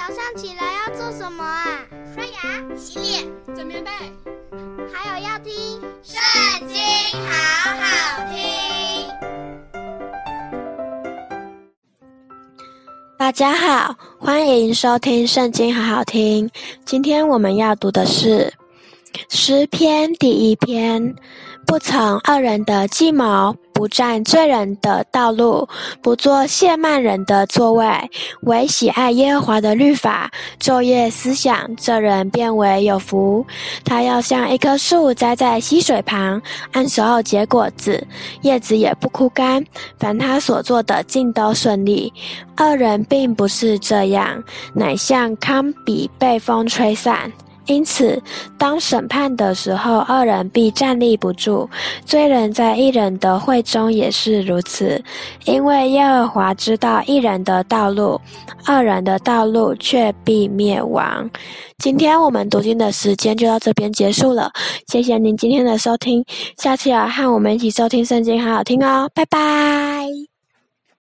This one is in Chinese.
早上起来要做什么啊？刷牙、洗脸、整棉被，还有要听《圣经》，好好听。大家好，欢迎收听《圣经》，好好听。今天我们要读的是诗篇第一篇，不曾恶人的计谋。不占罪人的道路，不做亵慢人的座位，唯喜爱耶和华的律法，昼夜思想，这人便为有福。他要像一棵树栽在溪水旁，按时候结果子，叶子也不枯干。凡他所做的尽都顺利。恶人并不是这样，乃像糠秕被风吹散。因此，当审判的时候，二人必站立不住；罪人在一人的会中也是如此。因为耶和华知道一人的道路，二人的道路却必灭亡。今天我们读经的时间就到这边结束了，谢谢您今天的收听，下次要和我们一起收听圣经，好好听哦，拜拜。